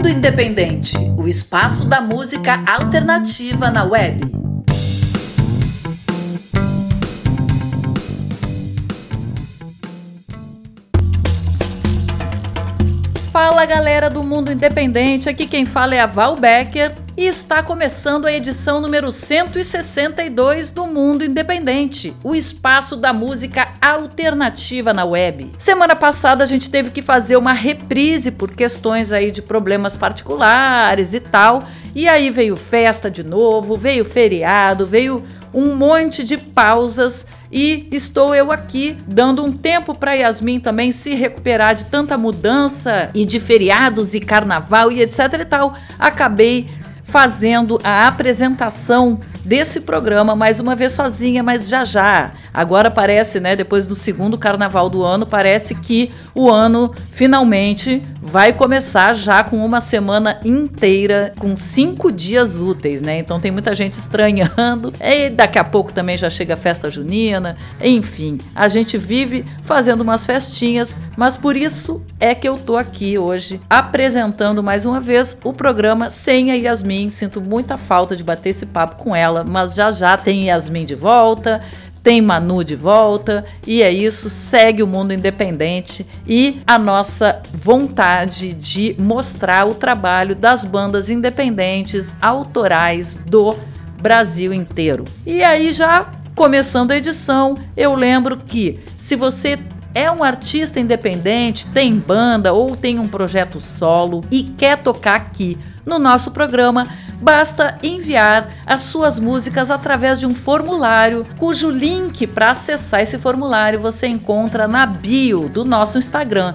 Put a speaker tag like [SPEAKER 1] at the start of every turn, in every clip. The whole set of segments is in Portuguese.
[SPEAKER 1] Mundo Independente, o espaço da música alternativa na web. Fala galera do Mundo Independente, aqui quem fala é a Val Becker e está começando a edição número 162 do Mundo Independente, o espaço da música alternativa na web. Semana passada a gente teve que fazer uma reprise por questões aí de problemas particulares e tal, e aí veio festa de novo, veio feriado, veio um monte de pausas e estou eu aqui dando um tempo para Yasmin também se recuperar de tanta mudança e de feriados e carnaval e etc e tal. Acabei fazendo a apresentação desse programa mais uma vez sozinha, mas já já. Agora parece, né, depois do segundo carnaval do ano, parece que o ano finalmente vai começar já com uma semana inteira, com cinco dias úteis, né? Então tem muita gente estranhando. E daqui a pouco também já chega a festa junina. Enfim, a gente vive fazendo umas festinhas, mas por isso é que eu tô aqui hoje apresentando mais uma vez o programa sem a Yasmin. Sinto muita falta de bater esse papo com ela, mas já já tem Yasmin de volta tem Manu de volta e é isso, segue o mundo independente e a nossa vontade de mostrar o trabalho das bandas independentes autorais do Brasil inteiro. E aí já começando a edição, eu lembro que se você é um artista independente, tem banda ou tem um projeto solo e quer tocar aqui no nosso programa, basta enviar as suas músicas através de um formulário, cujo link para acessar esse formulário você encontra na bio do nosso Instagram,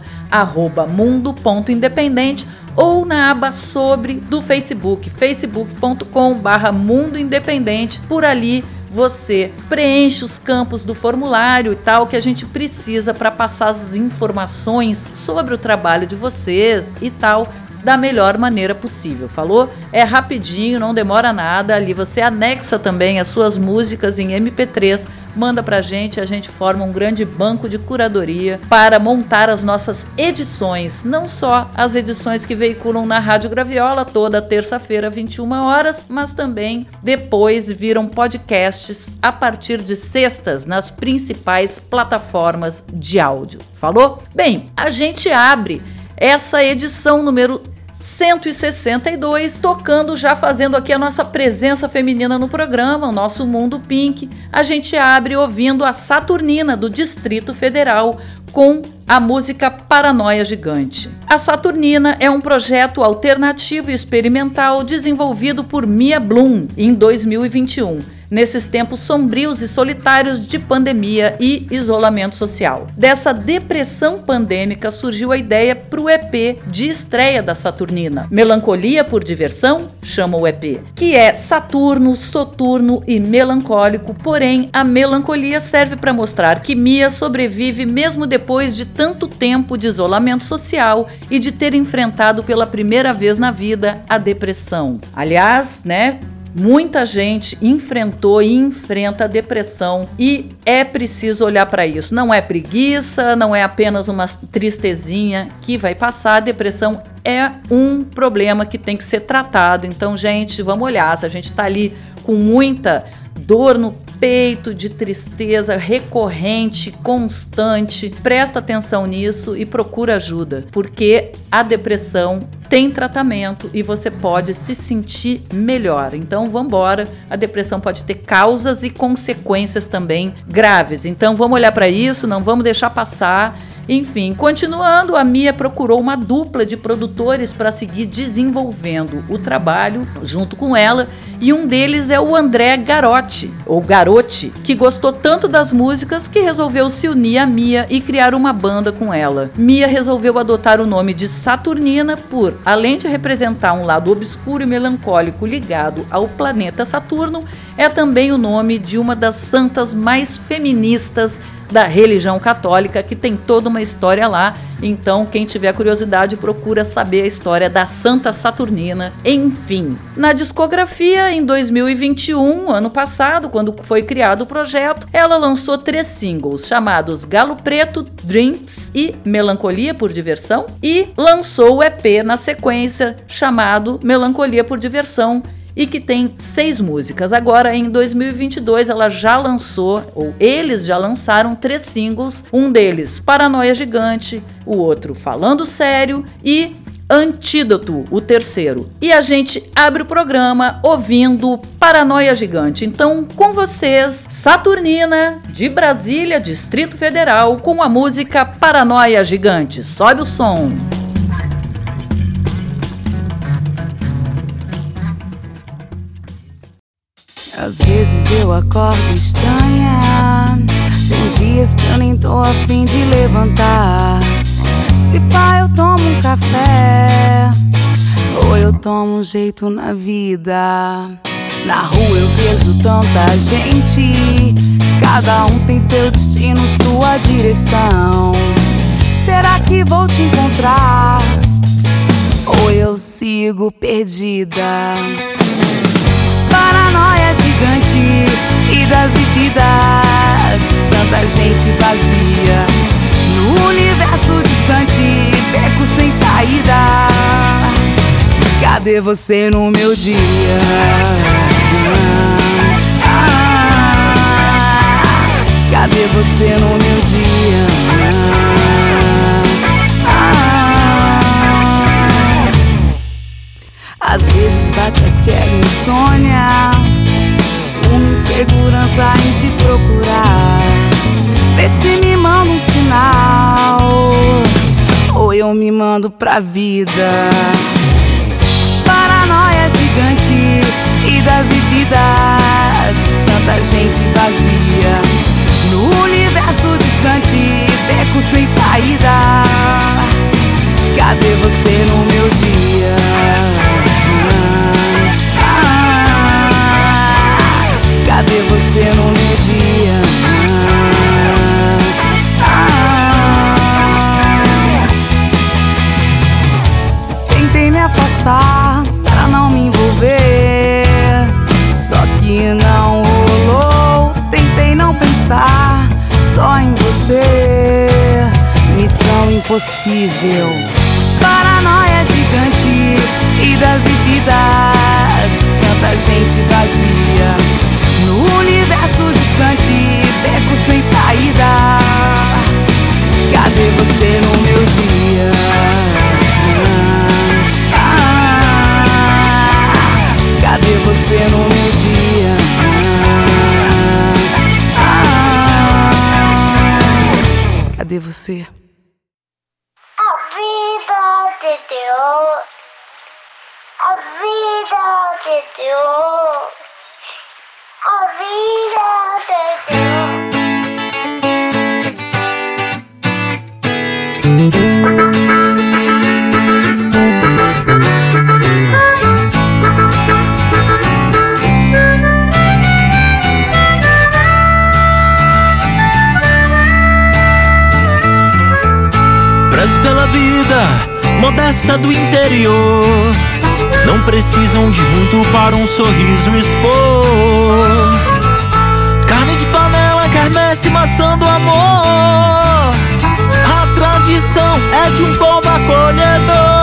[SPEAKER 1] mundo.independente ou na aba sobre do Facebook, facebook.com/barra Mundo Independente. Por ali você preenche os campos do formulário e tal que a gente precisa para passar as informações sobre o trabalho de vocês e tal da melhor maneira possível. Falou? É rapidinho, não demora nada. Ali você anexa também as suas músicas em MP3 manda pra gente, a gente forma um grande banco de curadoria para montar as nossas edições, não só as edições que veiculam na Rádio Graviola toda terça-feira, 21 horas, mas também depois viram podcasts a partir de sextas nas principais plataformas de áudio. Falou? Bem, a gente abre essa edição número 162, tocando já fazendo aqui a nossa presença feminina no programa, o nosso Mundo Pink. A gente abre ouvindo a Saturnina do Distrito Federal com a música Paranoia Gigante. A Saturnina é um projeto alternativo e experimental desenvolvido por Mia Bloom em 2021 nesses tempos sombrios e solitários de pandemia e isolamento social. Dessa depressão pandêmica surgiu a ideia para o EP de estreia da Saturnina. Melancolia por Diversão, chama o EP, que é Saturno, soturno e melancólico, porém a melancolia serve para mostrar que Mia sobrevive mesmo depois de tanto tempo de isolamento social e de ter enfrentado pela primeira vez na vida a depressão. Aliás, né, Muita gente enfrentou e enfrenta depressão e é preciso olhar para isso. Não é preguiça, não é apenas uma tristezinha que vai passar. A depressão é um problema que tem que ser tratado. Então, gente, vamos olhar. Se a gente está ali com muita dor no peito, de tristeza recorrente, constante. Presta atenção nisso e procura ajuda, porque a depressão tem tratamento e você pode se sentir melhor. Então vamos embora. A depressão pode ter causas e consequências também graves. Então vamos olhar para isso, não vamos deixar passar enfim, continuando, a Mia procurou uma dupla de produtores para seguir desenvolvendo o trabalho junto com ela, e um deles é o André Garotti, ou Garotti, que gostou tanto das músicas que resolveu se unir a Mia e criar uma banda com ela. Mia resolveu adotar o nome de Saturnina por, além de representar um lado obscuro e melancólico ligado ao planeta Saturno, é também o nome de uma das santas mais feministas da religião católica, que tem toda uma história lá. Então, quem tiver curiosidade, procura saber a história da Santa Saturnina. Enfim, na discografia, em 2021, ano passado, quando foi criado o projeto, ela lançou três singles chamados Galo Preto, Drinks e Melancolia por Diversão, e lançou o EP na sequência chamado Melancolia por Diversão e que tem seis músicas. Agora, em 2022, ela já lançou, ou eles já lançaram três singles, um deles Paranoia Gigante, o outro Falando Sério e Antídoto, o terceiro. E a gente abre o programa ouvindo Paranoia Gigante. Então, com vocês, Saturnina, de Brasília, Distrito Federal, com a música Paranoia Gigante. Sobe o som.
[SPEAKER 2] Às vezes eu acordo estranha. Tem dias que eu nem tô afim de levantar. Se pá, eu tomo um café. Ou eu tomo um jeito na vida. Na rua eu vejo tanta gente. Cada um tem seu destino, sua direção. Será que vou te encontrar? Ou eu sigo perdida? Paranoia gigante, idas e vidas, tanta gente vazia. No universo distante, beco sem saída. Cadê você no meu dia? Cadê você no meu dia? Às vezes bate aquela insônia, uma insegurança em te procurar. Vê se me manda um sinal, ou eu me mando pra vida. Paranoia gigante, idas e vidas, tanta gente vazia. No universo distante, beco sem saída. Cadê você no meu dia? Impossível. Paranoia gigante, idas e vidas, tanta gente vazia. No universo distante, beco sem saída. Cadê você no meu dia? Cadê você no meu dia? Cadê você?
[SPEAKER 3] Vida de Deus, a vida de Deus.
[SPEAKER 4] Prezo pela vida, modesta do interior. Não precisam de muito para um sorriso expor. Carne de panela, quermesse, maçã do amor. A tradição é de um povo acolhedor.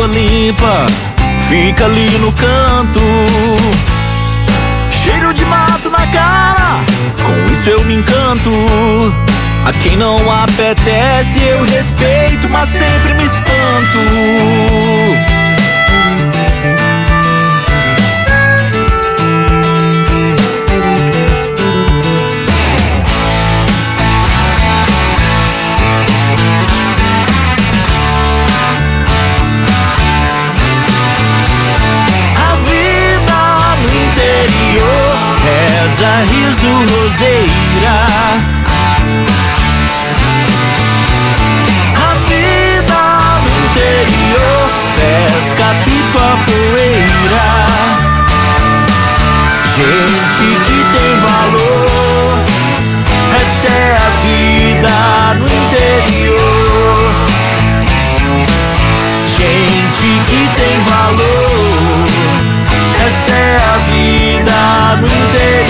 [SPEAKER 4] Água limpa fica ali no canto. Cheiro de mato na cara, com isso eu me encanto. A quem não apetece eu respeito, mas sempre me espanto. Roseira. A vida no interior, pesca, pipa, poeira. Gente que tem valor, essa é a vida no interior. Gente que tem valor, essa é a vida no interior.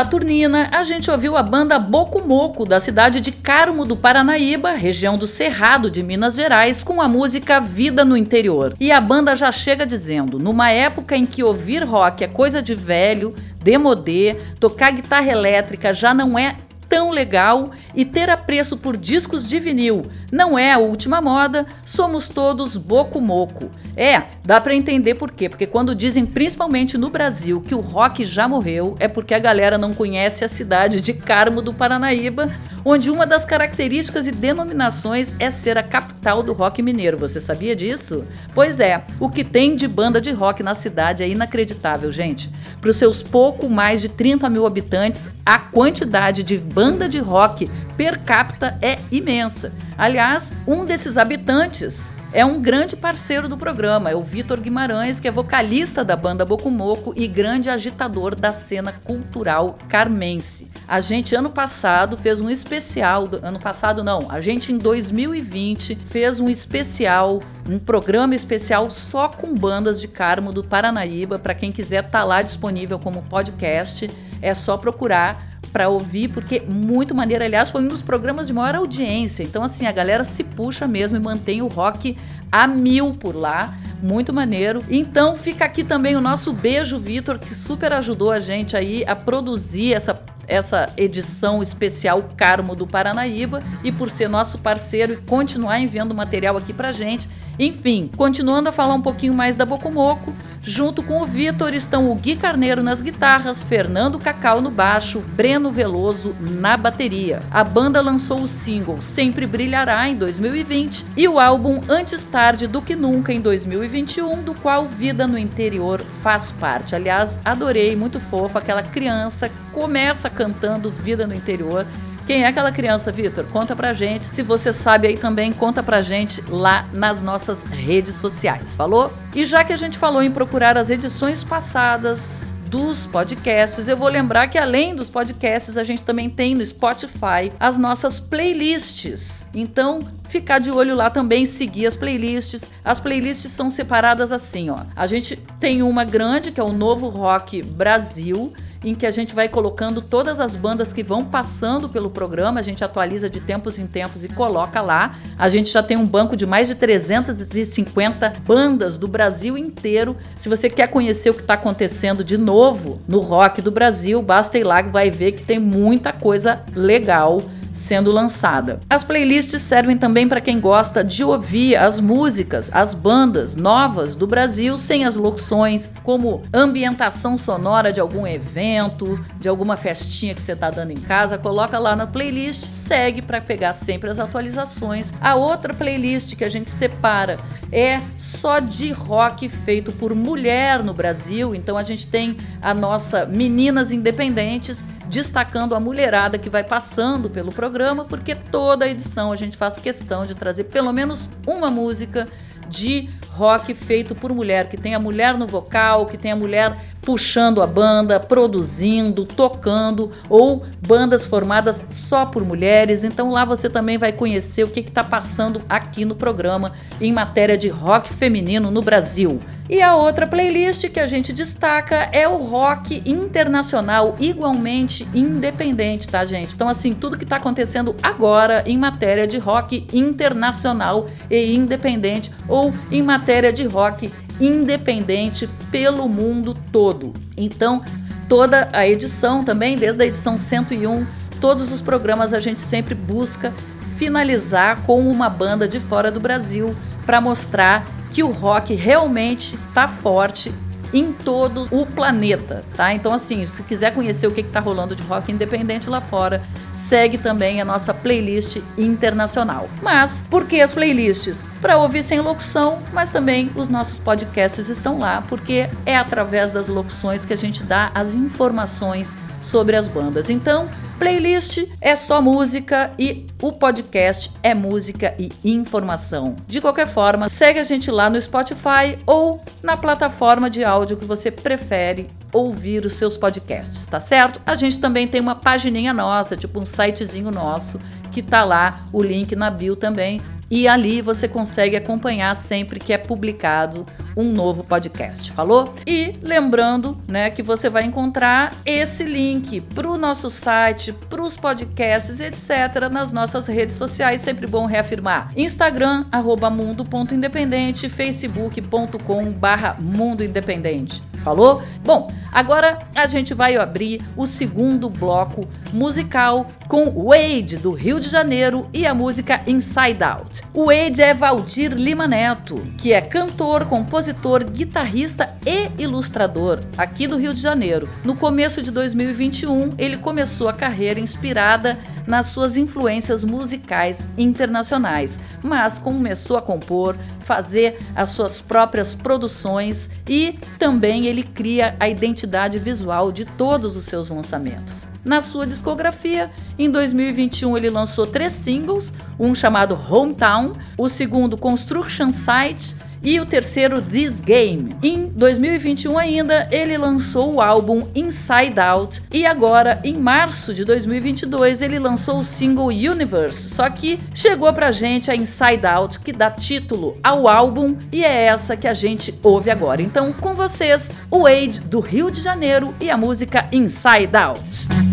[SPEAKER 1] Saturnina, a gente ouviu a banda Boco Moco, da cidade de Carmo do Paranaíba, região do Cerrado de Minas Gerais, com a música Vida no Interior. E a banda já chega dizendo: numa época em que ouvir rock é coisa de velho, demodê, tocar guitarra elétrica já não é tão legal e ter apreço por discos de vinil não é a última moda, somos todos boco moco. É, dá pra entender por quê, porque quando dizem principalmente no Brasil que o rock já morreu, é porque a galera não conhece a cidade de Carmo do Paranaíba, onde uma das características e denominações é ser a capital do rock mineiro. Você sabia disso? Pois é, o que tem de banda de rock na cidade é inacreditável, gente. Para os seus pouco mais de 30 mil habitantes, a quantidade de banda de rock per capita é imensa. Aliás, um desses habitantes é um grande parceiro do programa, é o Vitor Guimarães, que é vocalista da banda Bocumoco e grande agitador da cena cultural carmense. A gente ano passado fez um especial, ano passado não, a gente em 2020 fez um especial, um programa especial só com bandas de Carmo do Paranaíba, para quem quiser tá lá disponível como podcast, é só procurar para ouvir, porque muito maneiro. Aliás, foi um dos programas de maior audiência. Então, assim, a galera se puxa mesmo e mantém o rock a mil por lá. Muito maneiro. Então, fica aqui também o nosso beijo, Vitor, que super ajudou a gente aí a produzir essa essa edição especial Carmo do Paranaíba e por ser nosso parceiro e continuar enviando material aqui pra gente. Enfim, continuando a falar um pouquinho mais da Bocomoco, junto com o Vitor estão o Gui Carneiro nas guitarras, Fernando Cacau no baixo, Breno Veloso na bateria. A banda lançou o single Sempre Brilhará em 2020 e o álbum Antes Tarde do que Nunca em 2021, do qual Vida no Interior faz parte. Aliás, adorei, muito fofo, aquela criança começa cantando Vida no Interior. Quem é aquela criança, Vitor? Conta pra gente. Se você sabe aí também, conta pra gente lá nas nossas redes sociais. Falou? E já que a gente falou em procurar as edições passadas dos podcasts, eu vou lembrar que além dos podcasts, a gente também tem no Spotify as nossas playlists. Então, ficar de olho lá também, seguir as playlists. As playlists são separadas assim, ó. A gente tem uma grande que é o Novo Rock Brasil em que a gente vai colocando todas as bandas que vão passando pelo programa, a gente atualiza de tempos em tempos e coloca lá. A gente já tem um banco de mais de 350 bandas do Brasil inteiro. Se você quer conhecer o que está acontecendo de novo no rock do Brasil, basta ir lá que vai ver que tem muita coisa legal sendo lançada. As playlists servem também para quem gosta de ouvir as músicas, as bandas novas do Brasil sem as locuções, como ambientação sonora de algum evento, de alguma festinha que você está dando em casa, coloca lá na playlist, segue para pegar sempre as atualizações. A outra playlist que a gente separa é só de rock feito por mulher no Brasil, então a gente tem a nossa Meninas Independentes destacando a mulherada que vai passando pelo programa, porque toda edição a gente faz questão de trazer pelo menos uma música de rock feito por mulher, que tem a mulher no vocal, que tem a mulher puxando a banda, produzindo, tocando, ou bandas formadas só por mulheres. Então lá você também vai conhecer o que está passando aqui no programa em matéria de rock feminino no Brasil. E a outra playlist que a gente destaca é o rock internacional, igualmente independente, tá, gente? Então, assim, tudo que está acontecendo agora em matéria de rock internacional e independente, ou em matéria de rock independente pelo mundo todo. Então, toda a edição também, desde a edição 101, todos os programas a gente sempre busca finalizar com uma banda de fora do Brasil para mostrar que o rock realmente está forte em todo o planeta, tá? Então, assim, se quiser conhecer o que está rolando de rock independente lá fora, segue também a nossa playlist internacional. Mas, por que as playlists? Para ouvir sem locução, mas também os nossos podcasts estão lá, porque é através das locuções que a gente dá as informações sobre as bandas. Então, playlist é só música e o podcast é música e informação. De qualquer forma, segue a gente lá no Spotify ou na plataforma de áudio que você prefere ouvir os seus podcasts, tá certo? A gente também tem uma pagininha nossa, tipo um sitezinho nosso, que tá lá o link na bio também. E ali você consegue acompanhar sempre que é publicado um novo podcast, falou? E lembrando, né, que você vai encontrar esse link para o nosso site, para os podcasts, etc, nas nossas redes sociais, sempre bom reafirmar. Instagram @mundo.independente, facebook.com/mundo independente. Falou? Bom, agora a gente vai abrir o segundo bloco musical com Wade do Rio de Janeiro e a música Inside Out. Wade é Valdir Lima Neto, que é cantor, compositor, guitarrista e ilustrador aqui do Rio de Janeiro. No começo de 2021, ele começou a carreira inspirada nas suas influências musicais internacionais, mas começou a compor, fazer as suas próprias produções e também ele cria a identidade visual de todos os seus lançamentos. Na sua discografia, em 2021 ele lançou três singles, um chamado Hometown, o segundo Construction Site e o terceiro This Game. Em 2021 ainda, ele lançou o álbum Inside Out e agora em março de 2022 ele lançou o single Universe. Só que chegou pra gente a Inside Out que dá título ao álbum e é essa que a gente ouve agora. Então, com vocês, o Wade do Rio de Janeiro e a música Inside Out.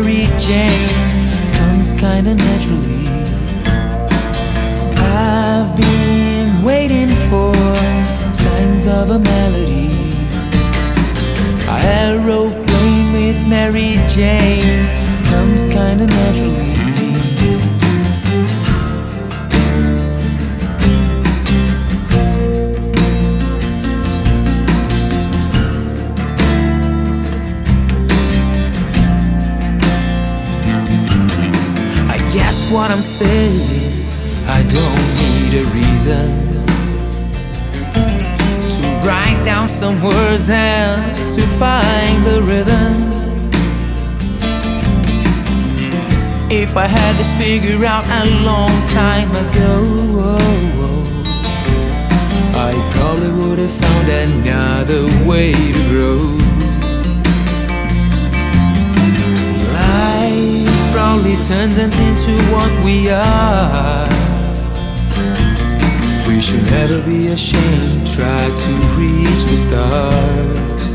[SPEAKER 5] Mary Jane comes kinda naturally. I've been waiting for signs of a melody. A Aeroplane with Mary Jane comes kinda naturally. What I'm saying. I don't need a reason to write down some words and to find the rhythm. If I had this figured out a long time ago, I probably would have found another way to grow. Probably turns us into what we are. We should never be ashamed, try to reach the stars.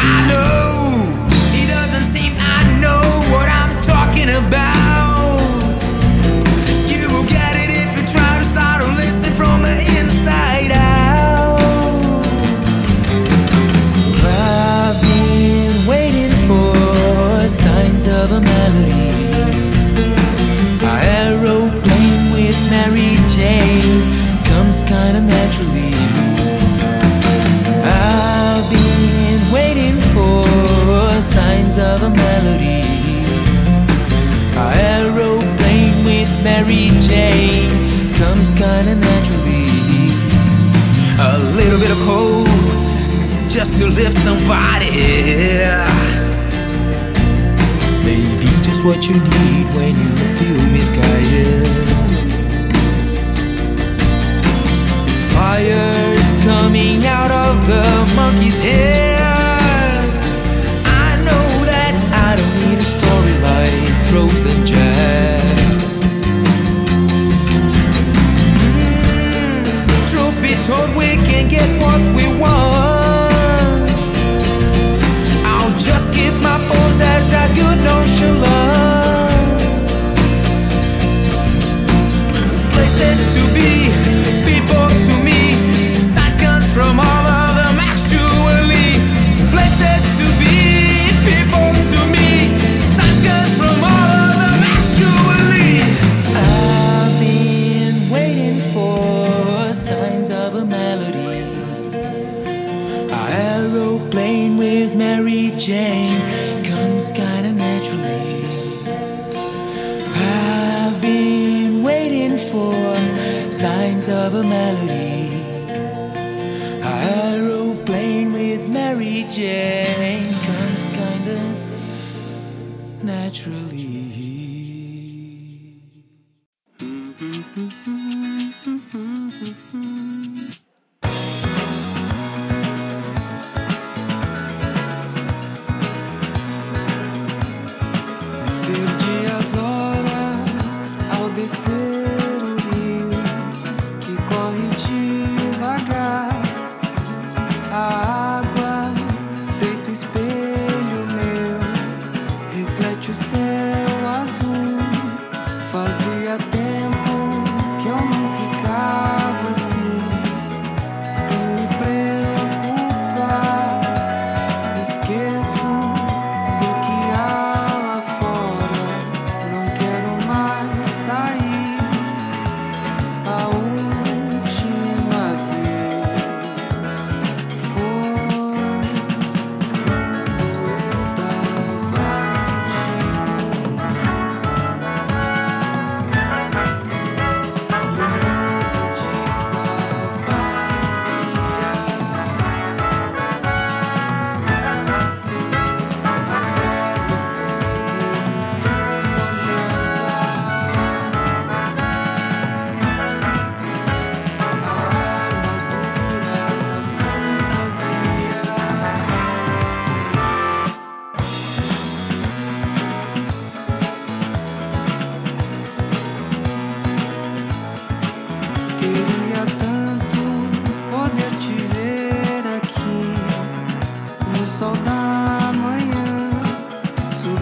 [SPEAKER 5] I know it doesn't seem I know what I'm talking about. Of a melody. A aeroplane with Mary Jane comes kinda naturally. I've been waiting for signs of a melody. A aeroplane with Mary Jane comes kinda naturally. A little bit of hope just to lift somebody. should leave. Naturally.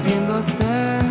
[SPEAKER 5] vindo a
[SPEAKER 1] ser.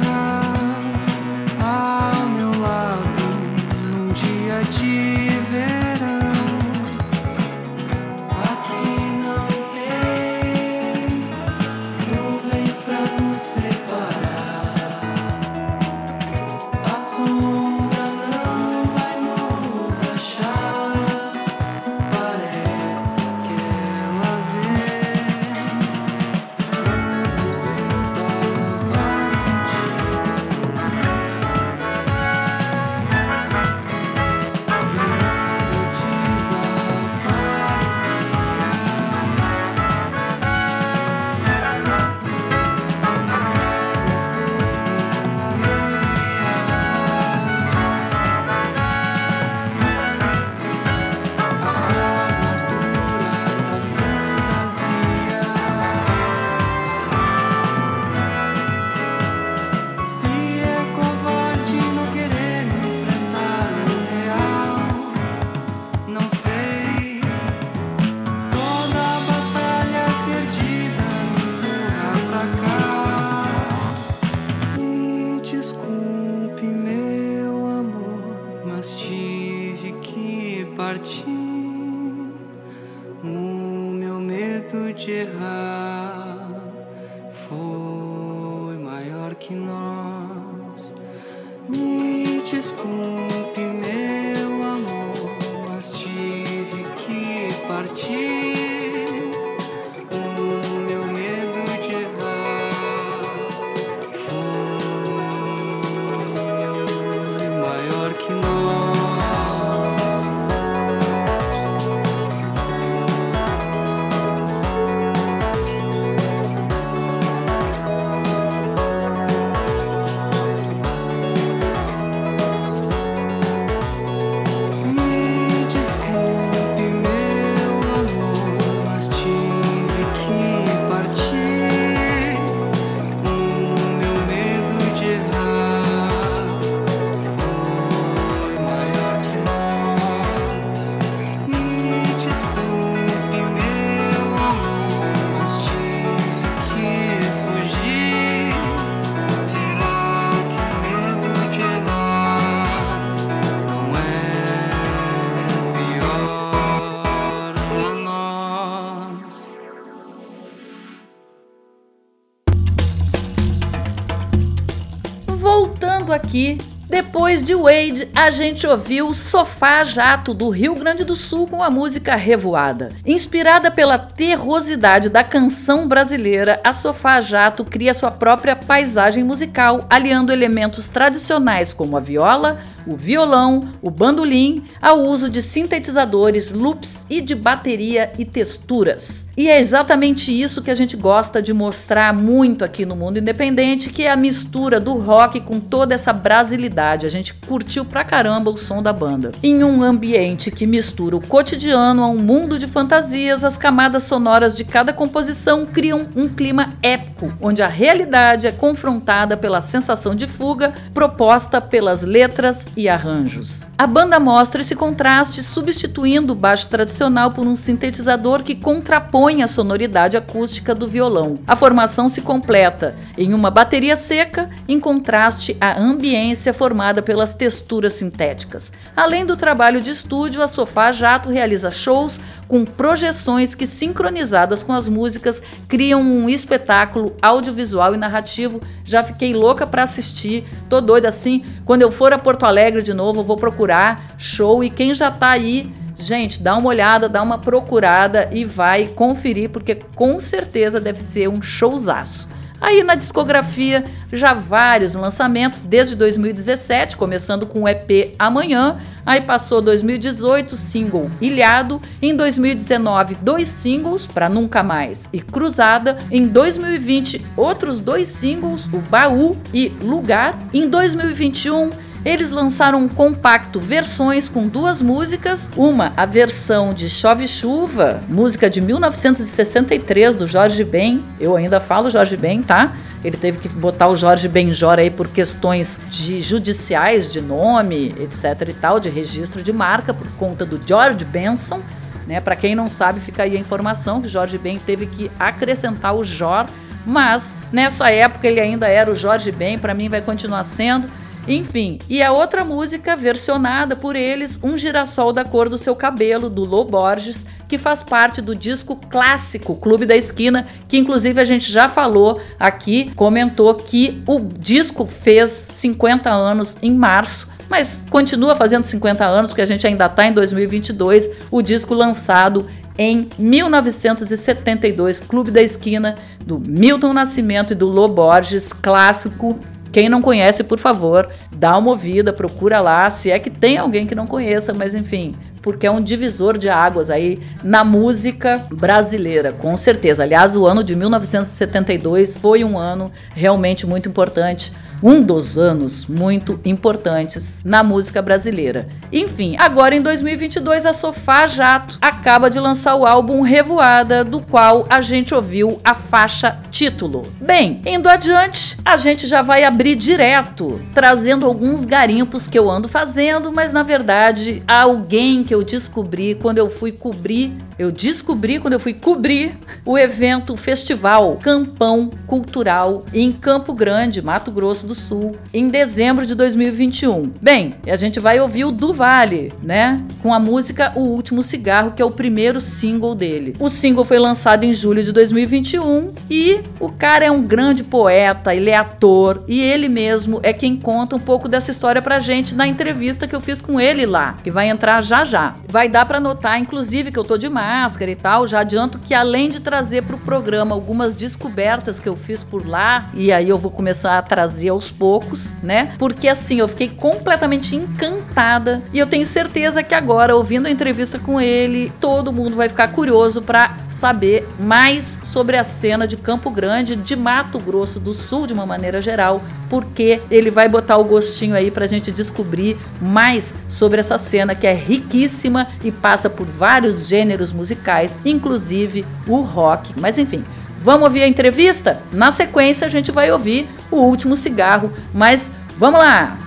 [SPEAKER 1] Aqui, depois de Wade, a gente ouviu Sofá Jato do Rio Grande do Sul com a música Revoada. Inspirada pela terrosidade da canção brasileira, a Sofá Jato cria sua própria paisagem musical, aliando elementos tradicionais como a viola, o violão, o bandolim, ao uso de sintetizadores, loops e de bateria e texturas. E é exatamente isso que a gente gosta de mostrar muito aqui no Mundo Independente, que é a mistura do rock com toda essa brasilidade. A gente curtiu pra caramba o som da banda. Em um ambiente que mistura o cotidiano a um mundo de fantasias, as camadas sonoras de cada composição criam um clima épico, onde a realidade é confrontada pela sensação de fuga proposta pelas letras e arranjos. A banda mostra esse contraste substituindo o baixo tradicional por um sintetizador que contrapõe a sonoridade acústica do violão. A formação se completa em uma bateria seca, em contraste à ambiência formada pelas texturas sintéticas. Além do trabalho de estúdio, a Sofá Jato realiza shows com projeções que, sincronizadas com as músicas, criam um espetáculo audiovisual e narrativo. Já fiquei louca para assistir, tô doida assim. Quando eu for a Porto Alegre de novo, vou procurar show e quem já tá aí Gente, dá uma olhada, dá uma procurada e vai conferir, porque com certeza deve ser um showzaço. Aí na discografia, já vários lançamentos, desde 2017, começando com o EP Amanhã, aí passou 2018, single Ilhado, em 2019, dois singles, para Nunca Mais e Cruzada, em 2020, outros dois singles, o Baú e Lugar, em 2021, eles lançaram um compacto versões com duas músicas, uma a versão de Chove Chuva, música de 1963 do Jorge Ben. Eu ainda falo Jorge Ben, tá? Ele teve que botar o Jorge Benjor aí por questões de judiciais, de nome, etc e tal, de registro de marca por conta do George Benson, né? Para quem não sabe, fica aí a informação que Jorge Ben teve que acrescentar o Jor, mas nessa época ele ainda era o Jorge Ben, para mim vai continuar sendo. Enfim, e a outra música versionada por eles, Um Girassol da Cor do Seu Cabelo, do Lô Borges, que faz parte do disco clássico Clube da Esquina, que inclusive a gente já falou aqui, comentou que o disco fez 50 anos em março. Mas continua fazendo 50 anos, porque a gente ainda está em 2022, o disco lançado em 1972, Clube da Esquina, do Milton Nascimento e do Lô Borges, clássico quem não conhece, por favor, dá uma ouvida, procura lá, se é que tem alguém que não conheça, mas enfim, porque é um divisor de águas aí na música brasileira, com certeza. Aliás, o ano de 1972 foi um ano realmente muito importante um dos anos muito importantes na música brasileira. Enfim, agora em 2022 a Sofá Jato acaba de lançar o álbum Revoada, do qual a gente ouviu a faixa título. Bem, indo adiante, a gente já vai abrir direto, trazendo alguns garimpos que eu ando fazendo, mas na verdade alguém que eu descobri quando eu fui cobrir Eu descobri quando eu fui cobrir o evento o festival Campão Cultural em Campo Grande, Mato Grosso do Sul, em dezembro de 2021. Bem, a gente vai ouvir o do Vale, né? Com a música O Último Cigarro, que é o primeiro single dele. O single foi lançado em julho de 2021 e o cara é um grande poeta, ele é ator e ele mesmo é quem conta um pouco dessa história pra gente na entrevista que eu fiz com ele lá, que vai entrar já já. Vai dar para notar, inclusive, que eu tô de máscara e tal. Já adianto que além de trazer pro programa algumas descobertas que eu fiz por lá, e aí eu vou começar a trazer aos poucos, né? Porque assim, eu fiquei completamente encantada e eu tenho certeza que agora, ouvindo a entrevista com ele, todo mundo vai ficar curioso para saber mais sobre a cena de Campo Grande, de Mato Grosso do Sul, de uma maneira geral, porque ele vai botar o gostinho aí pra gente descobrir mais sobre essa cena que é riquíssima e passa por vários gêneros musicais, inclusive o rock. Mas enfim, vamos ouvir a entrevista? Na sequência a gente vai ouvir o último cigarro, mas vamos lá!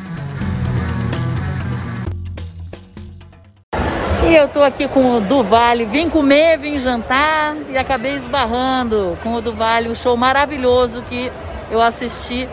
[SPEAKER 1] E eu tô aqui com o Duvale, vim comer, vim jantar e acabei esbarrando com o Duvale, um show maravilhoso que eu assisti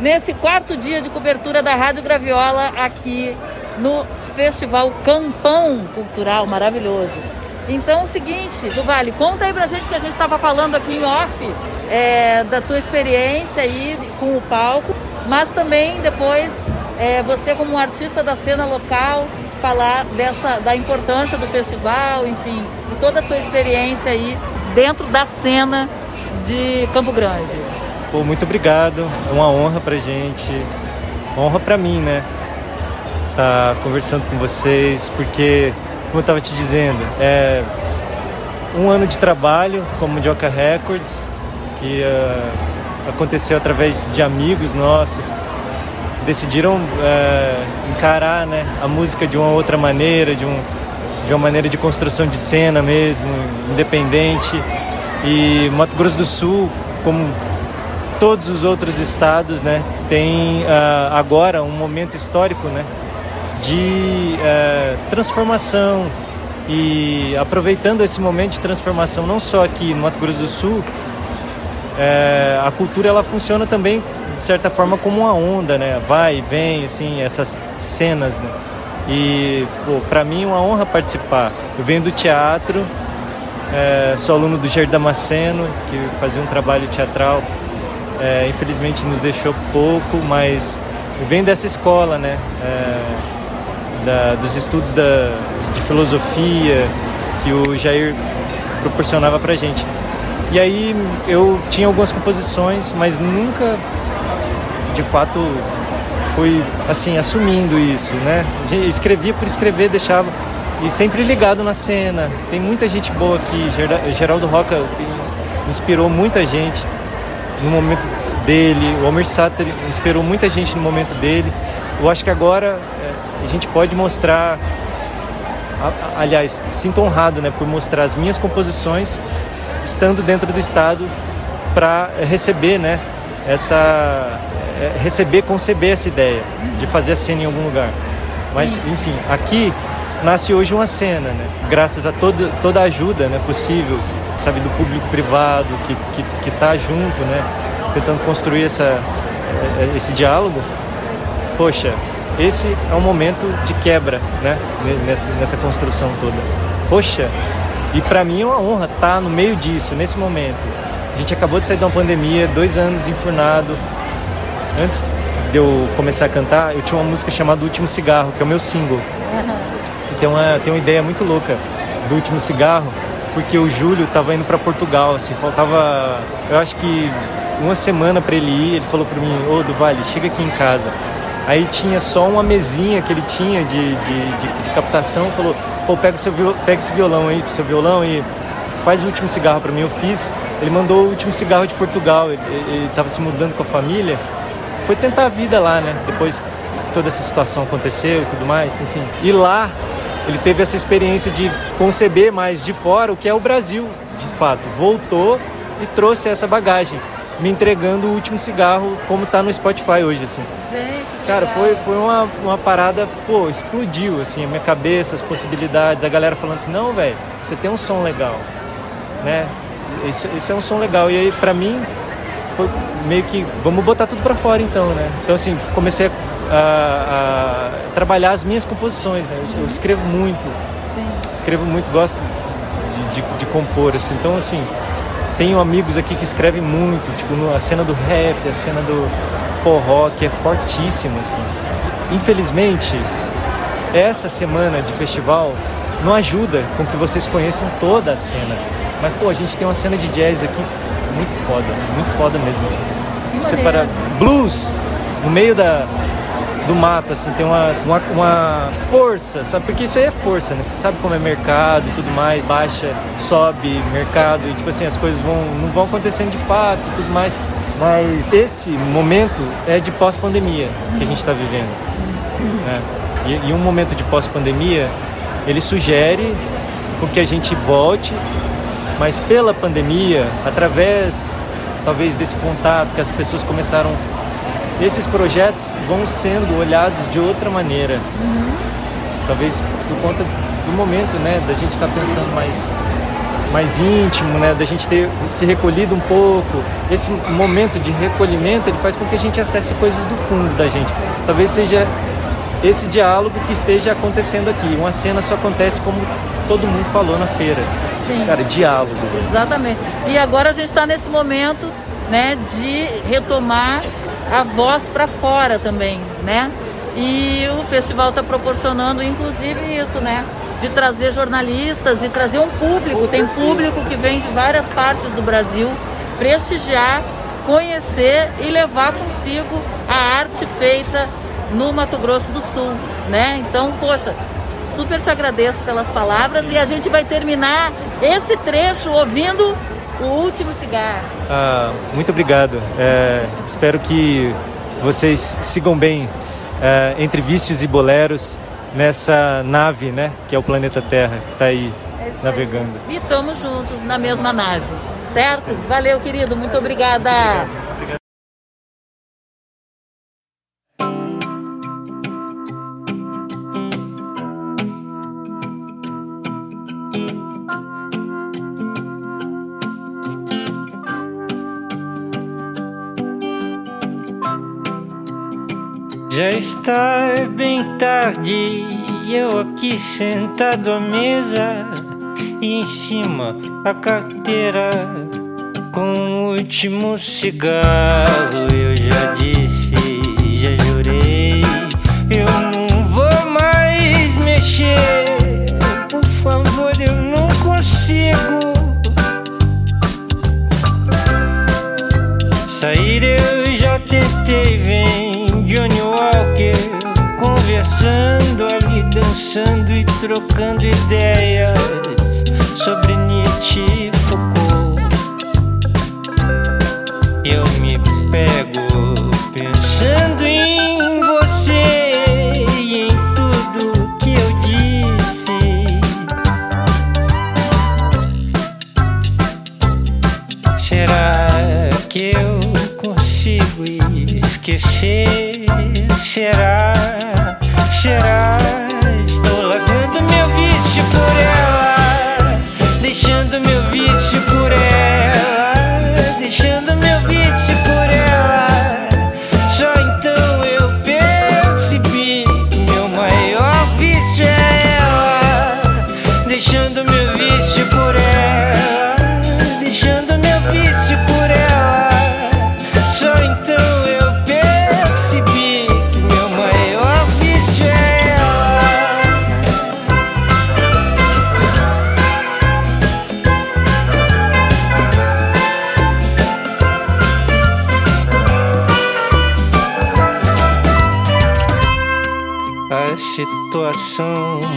[SPEAKER 1] nesse quarto dia de cobertura da Rádio Graviola aqui no Festival Campão Cultural, maravilhoso. Então é o seguinte, Duvale, conta aí pra gente que a gente estava falando aqui em off é, da tua experiência aí com o palco, mas também depois é, você como um artista da cena local, falar dessa da importância do festival, enfim, de toda a tua experiência aí dentro da cena de Campo Grande.
[SPEAKER 6] Pô, muito obrigado, é uma honra pra gente, honra pra mim, né? Tá conversando com vocês, porque, como eu estava te dizendo, é um ano de trabalho como Joca Records, que uh, aconteceu através de amigos nossos que decidiram uh, encarar né, a música de uma outra maneira, de, um, de uma maneira de construção de cena mesmo, independente. E Mato Grosso do Sul, como todos os outros estados, né, tem uh, agora um momento histórico, né, de uh, transformação e aproveitando esse momento de transformação, não só aqui no Mato Grosso do Sul, uh, a cultura ela funciona também de certa forma como uma onda, né, vai e vem, assim, essas cenas, né. E para mim é uma honra participar. Eu venho do teatro, sou aluno do Jair Damasceno, que fazia um trabalho teatral é, infelizmente nos deixou pouco, mas vem dessa escola, né? É, da, dos estudos da, de filosofia que o Jair proporcionava pra gente. E aí eu tinha algumas composições, mas nunca de fato fui assim assumindo isso, né? Escrevia por escrever, deixava e sempre ligado na cena. Tem muita gente boa aqui, Geraldo Roca inspirou muita gente no momento dele, o Almir Sater inspirou muita gente no momento dele. Eu acho que agora é, a gente pode mostrar, aliás, sinto honrado né, por mostrar as minhas composições estando dentro do Estado para receber né, essa é, receber, conceber essa ideia de fazer a cena em algum lugar. Mas, enfim, aqui nasce hoje uma cena, né? Graças a toda, toda a ajuda né, possível sabe, do público privado que que que está junto, né, tentando construir essa eh, esse diálogo. Poxa, esse é um momento de quebra, né, nessa, nessa construção toda. Poxa, e para mim é uma honra estar tá no meio disso, nesse momento. A gente acabou de sair de uma pandemia, dois anos enfurnado. Antes de eu começar a cantar, eu tinha uma música chamada Último Cigarro, que é o meu single. Uhum. Tem uma, tem uma ideia muito louca do Último Cigarro, porque o Júlio estava indo para Portugal, assim, faltava, eu acho que uma semana para ele ir, ele falou para mim, ô oh, Duval, chega aqui em casa. Aí tinha só uma mesinha que ele tinha de, de, de, de captação, falou, pô, pega, seu, pega esse violão aí, seu violão e faz o último cigarro para mim. Eu fiz, ele mandou o último cigarro de Portugal, ele estava se mudando com a família, foi tentar a vida lá, né? Depois toda essa situação aconteceu e tudo mais, enfim. E lá ele teve essa experiência de conceber mais de fora o que é o Brasil, de fato. Voltou e trouxe essa bagagem. Me entregando o último cigarro, como tá no Spotify hoje, assim.
[SPEAKER 1] Gente,
[SPEAKER 6] Cara, foi, foi uma, uma parada, pô, explodiu, assim, a minha cabeça, as possibilidades, a galera falando assim, não, velho, você tem um som legal, né? Esse, esse é um som legal. E aí, pra mim, foi meio que, vamos botar tudo pra fora então, né? Então, assim, comecei a, a trabalhar as minhas composições, né? Eu, eu escrevo muito,
[SPEAKER 1] Sim.
[SPEAKER 6] escrevo muito, gosto de, de, de compor, assim. Então, assim, tenho amigos aqui que escrevem muito, tipo, a cena do rap, a cena do forró, que é fortíssima, assim. Infelizmente, essa semana de festival não ajuda com que vocês conheçam toda a cena. Mas, pô, a gente tem uma cena de jazz aqui muito foda, muito foda mesmo, assim. Você para blues no meio da, do mato, assim, tem uma, uma, uma força, sabe? Porque isso aí é força, né? Você sabe como é mercado e tudo mais, baixa, sobe mercado e, tipo assim, as coisas vão, não vão acontecendo de fato e tudo mais. Mas esse momento é de pós-pandemia que a gente está vivendo. né? E, e um momento de pós-pandemia, ele sugere que a gente volte, mas pela pandemia, através talvez desse contato que as pessoas começaram esses projetos vão sendo olhados de outra maneira. Talvez por conta do momento, né, da gente estar pensando mais mais íntimo, né, da gente ter se recolhido um pouco. Esse momento de recolhimento, ele faz com que a gente acesse coisas do fundo da gente. Talvez seja esse diálogo que esteja acontecendo aqui. Uma cena só acontece como todo mundo falou na feira.
[SPEAKER 1] Sim.
[SPEAKER 6] Cara, diálogo.
[SPEAKER 1] Exatamente. E agora a gente está nesse momento, né, de retomar a voz para fora também, né? E o festival está proporcionando, inclusive, isso, né? De trazer jornalistas e trazer um público. Tem público que vem de várias partes do Brasil prestigiar, conhecer e levar consigo a arte feita no Mato Grosso do Sul, né? Então, poxa, super te agradeço pelas palavras e a gente vai terminar esse trecho ouvindo o último cigarro.
[SPEAKER 6] Ah, muito obrigado. É, espero que vocês sigam bem é, entre vícios e boleros nessa nave, né, que é o planeta Terra, que está aí
[SPEAKER 1] É
[SPEAKER 6] navegando.
[SPEAKER 1] E estamos juntos na mesma nave, certo? Valeu, querido, muito obrigada.
[SPEAKER 5] Está bem tarde eu aqui sentado à mesa e em cima a carteira com o último cigarro. Conversando ali, dançando e trocando ideias Sobre Nietzsche e Foucault Eu me pego pensando em você e em tudo que eu disse Será que eu consigo esquecer? Será?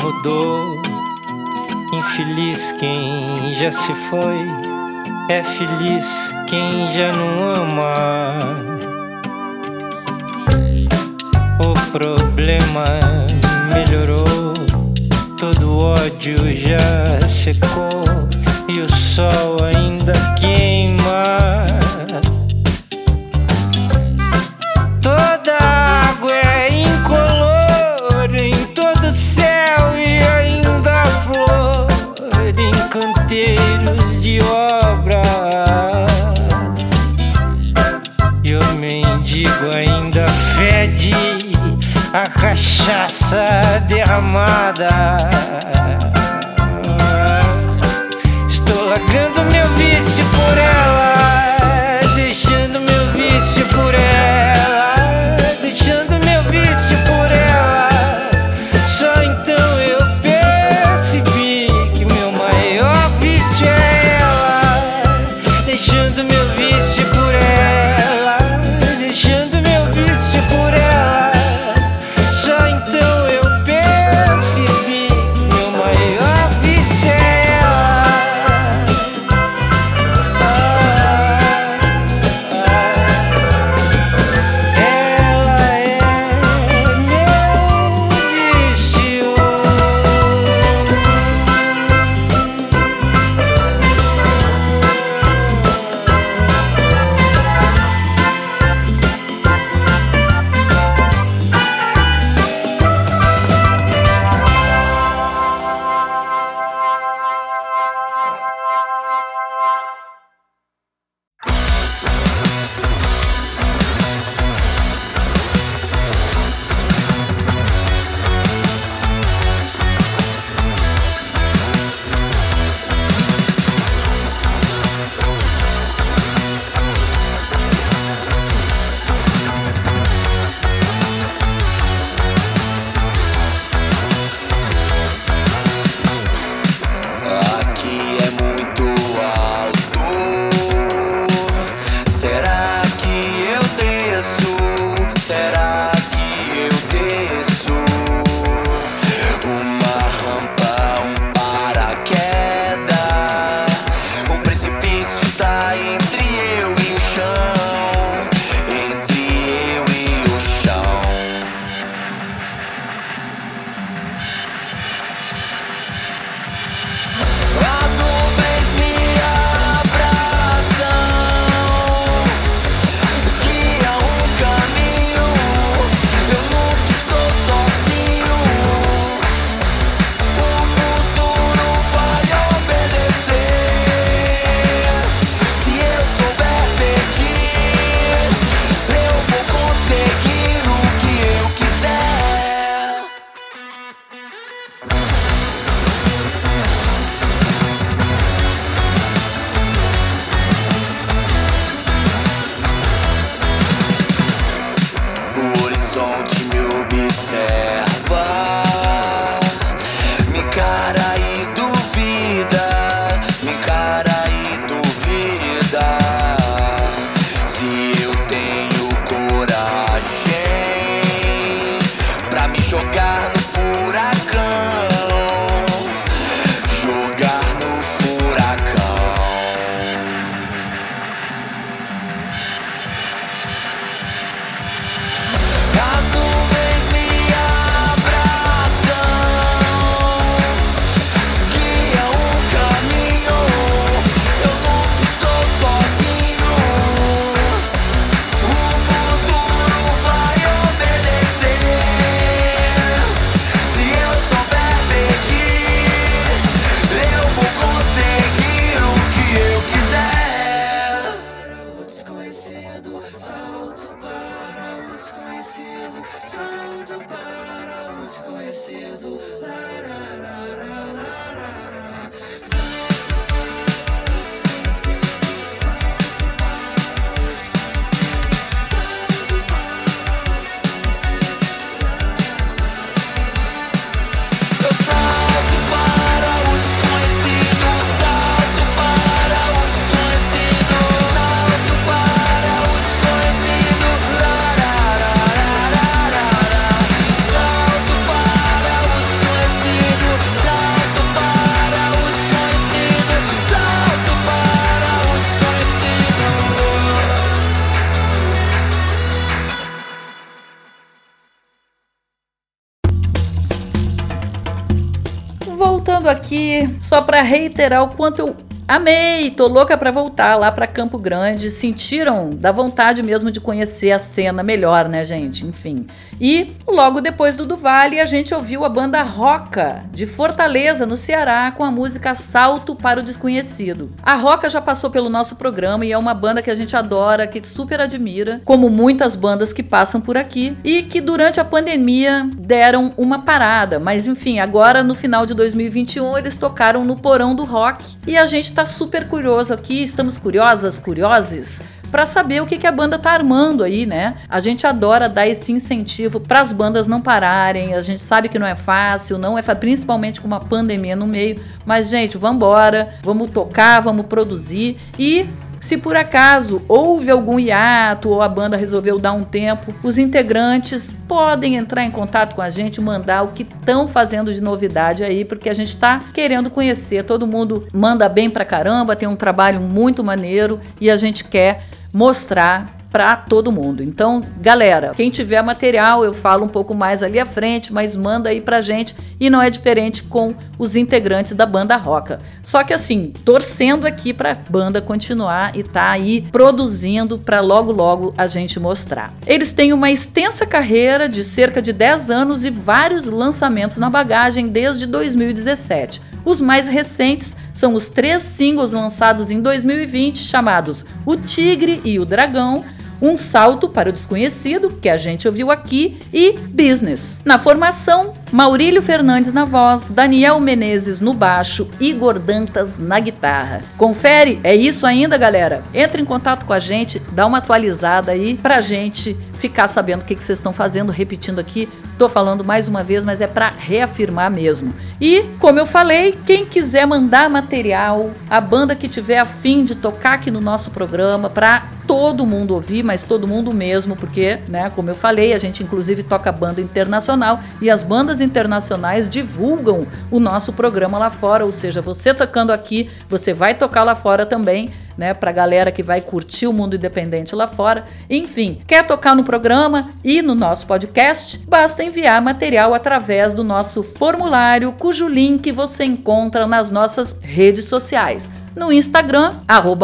[SPEAKER 5] Mudou. Infeliz quem já se foi. É feliz quem já não ama. O problema melhorou. Todo ódio já secou. E o sol ainda queima.
[SPEAKER 7] cachaça derramada. Estou largando meu vício por ela.
[SPEAKER 1] voltando aqui só para reiterar o quanto eu Amei, tô louca para voltar lá para Campo Grande. Sentiram da vontade mesmo de conhecer a cena melhor, né, gente? Enfim. E logo depois do Duvale, a gente ouviu a banda Roca de Fortaleza, no Ceará, com a música Salto para o Desconhecido. A Roca já passou pelo nosso programa e é uma banda que a gente adora, que super admira, como muitas bandas que passam por aqui e que durante a pandemia deram uma parada, mas enfim, agora no final de 2021 eles tocaram no Porão do Rock e a gente tá super curioso aqui, estamos curiosas, curioses para saber o que, que a banda tá armando aí, né? A gente adora dar esse incentivo para as bandas não pararem. A gente sabe que não é fácil, não é principalmente com uma pandemia no meio, mas gente, vamos embora, vamos tocar, vamos produzir e se por acaso houve algum hiato ou a banda resolveu dar um tempo, os integrantes podem entrar em contato com a gente, mandar o que estão fazendo de novidade aí, porque a gente está querendo conhecer. Todo mundo manda bem pra caramba, tem um trabalho muito maneiro e a gente quer mostrar para todo mundo. Então, galera, quem tiver material, eu falo um pouco mais ali à frente, mas manda aí pra gente e não é diferente com os integrantes da banda Roca. Só que assim, torcendo aqui pra banda continuar e tá aí produzindo para logo logo a gente mostrar. Eles têm uma extensa carreira de cerca de 10 anos e vários lançamentos na bagagem desde 2017. Os mais recentes são os três singles lançados em 2020, chamados O Tigre e o Dragão, um Salto para o Desconhecido, que a gente ouviu aqui, e Business. Na formação, Maurílio Fernandes na voz, Daniel Menezes no baixo, Igor Dantas na guitarra. Confere, é isso ainda, galera? Entre em contato com a gente, dá uma atualizada aí pra gente ficar sabendo o que, que vocês estão fazendo, repetindo aqui. Tô falando mais uma vez, mas é para reafirmar mesmo. E, como eu falei, quem quiser mandar material, a banda que tiver afim de tocar aqui no nosso programa para todo mundo ouvir, mas todo mundo mesmo, porque, né, como eu falei, a gente inclusive toca banda internacional e as bandas internacionais divulgam o nosso programa lá fora, ou seja, você tocando aqui, você vai tocar lá fora também né, para galera que vai curtir o mundo independente lá fora. Enfim, quer tocar no programa e no nosso podcast? Basta enviar material através do nosso formulário, cujo link você encontra nas nossas redes sociais. No Instagram,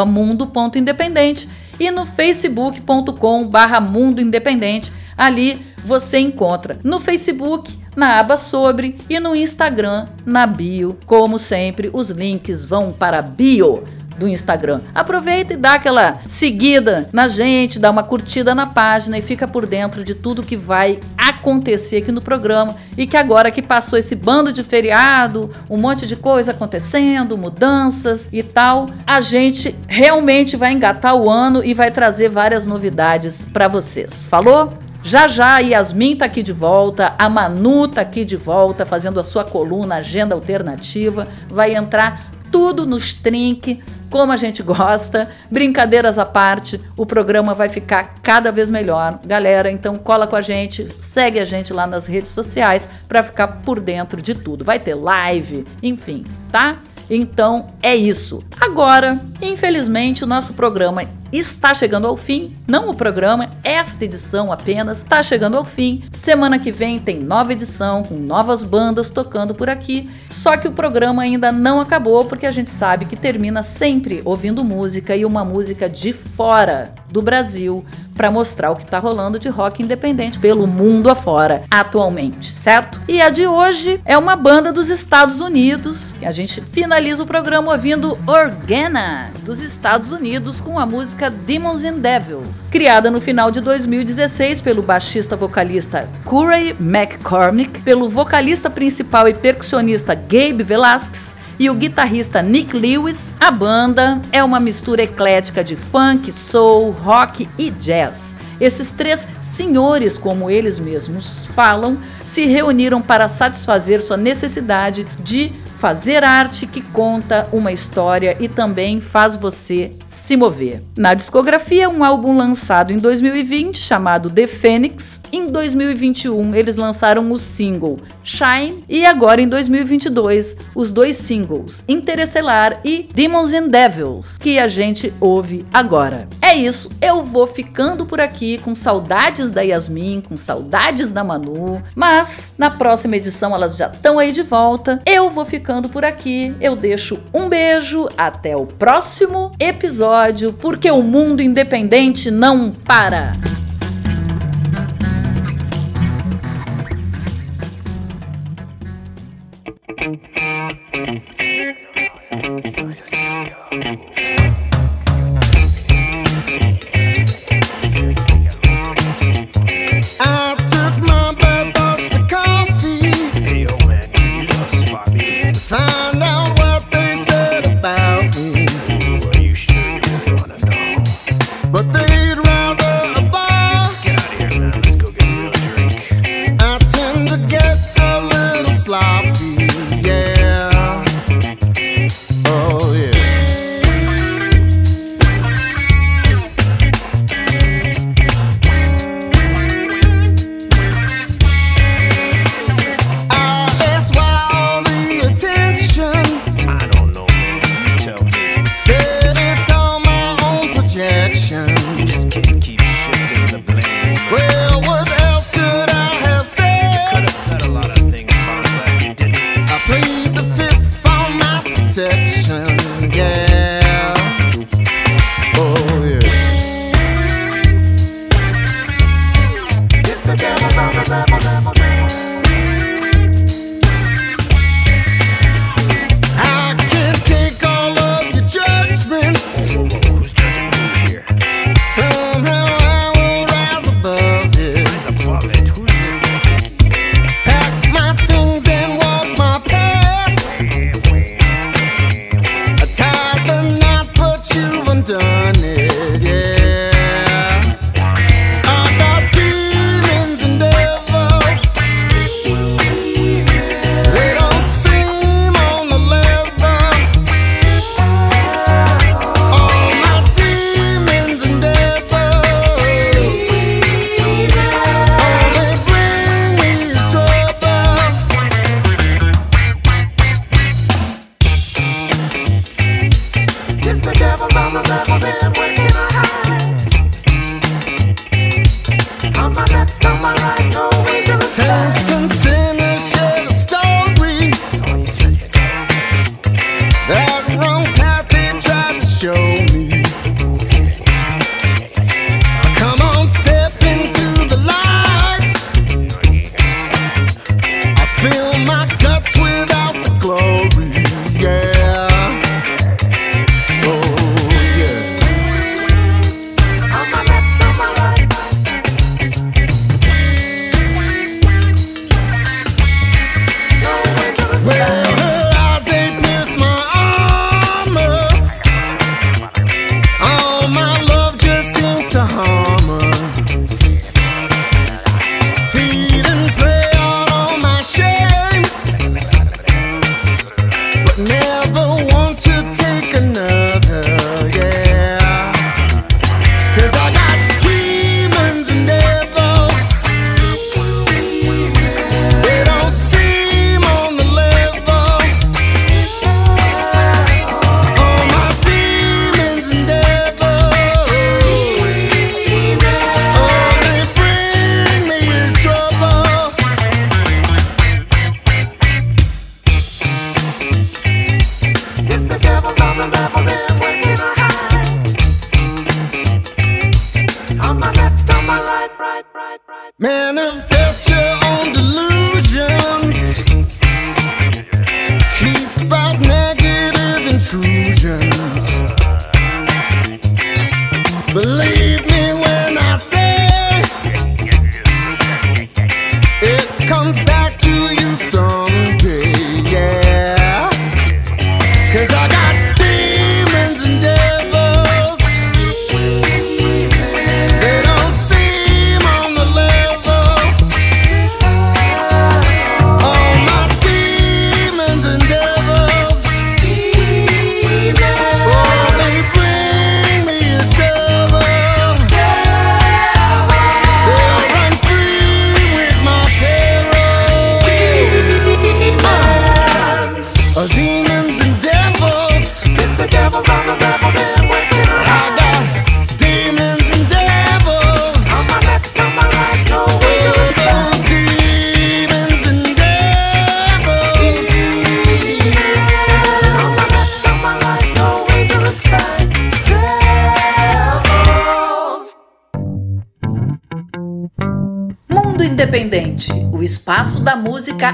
[SPEAKER 1] mundo.independente e no facebook.com barra Mundo Independente. Ali você encontra no Facebook, na aba sobre e no Instagram, na bio. Como sempre, os links vão para bio do Instagram. Aproveita e dá aquela seguida na gente, dá uma curtida na página e fica por dentro de tudo que vai acontecer aqui no programa e que agora que passou esse bando de feriado, um monte de coisa acontecendo, mudanças e tal, a gente realmente vai engatar o ano e vai trazer várias novidades para vocês. Falou? Já já a Yasmin tá aqui de volta, a Manu tá aqui de volta fazendo a sua coluna Agenda Alternativa, vai entrar tudo nos trinque, como a gente gosta. Brincadeiras à parte, o programa vai ficar cada vez melhor. Galera, então cola com a gente, segue a gente lá nas redes sociais para ficar por dentro de tudo. Vai ter live, enfim, tá? Então é isso. Agora, infelizmente, o nosso programa está chegando ao fim. Não o programa, esta edição apenas está chegando ao fim. Semana que vem tem nova edição com novas bandas tocando por aqui. Só que o programa ainda não acabou porque a gente sabe que termina sempre ouvindo música e uma música de fora do Brasil para mostrar o que está rolando de rock independente pelo mundo afora atualmente, certo? E a de hoje é uma banda dos Estados Unidos. A gente finaliza o programa ouvindo Organa dos Estados Unidos com a música música Demons and Devils, criada no final de 2016 pelo baixista vocalista Curry McCormick, pelo vocalista principal e percussionista Gabe Velasquez e o guitarrista Nick Lewis, a banda é uma mistura eclética de funk, soul, rock e jazz. Esses três senhores, como eles mesmos falam, se reuniram para satisfazer sua necessidade de fazer arte que conta uma história e também faz você
[SPEAKER 8] se mover. Na discografia, um álbum lançado em 2020 chamado The Phoenix. Em 2021, eles lançaram o single Shine e agora em 2022, os dois singles Interestelar e Demons and Devils, que a gente ouve agora. É isso, eu vou ficando por aqui com saudades da Yasmin, com saudades da Manu, mas na próxima edição elas já estão aí de volta. Eu vou ficando ficando por aqui. Eu deixo um beijo, até o próximo episódio, porque o mundo independente não para!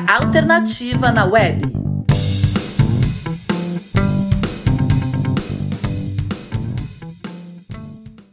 [SPEAKER 1] Alternativa na web.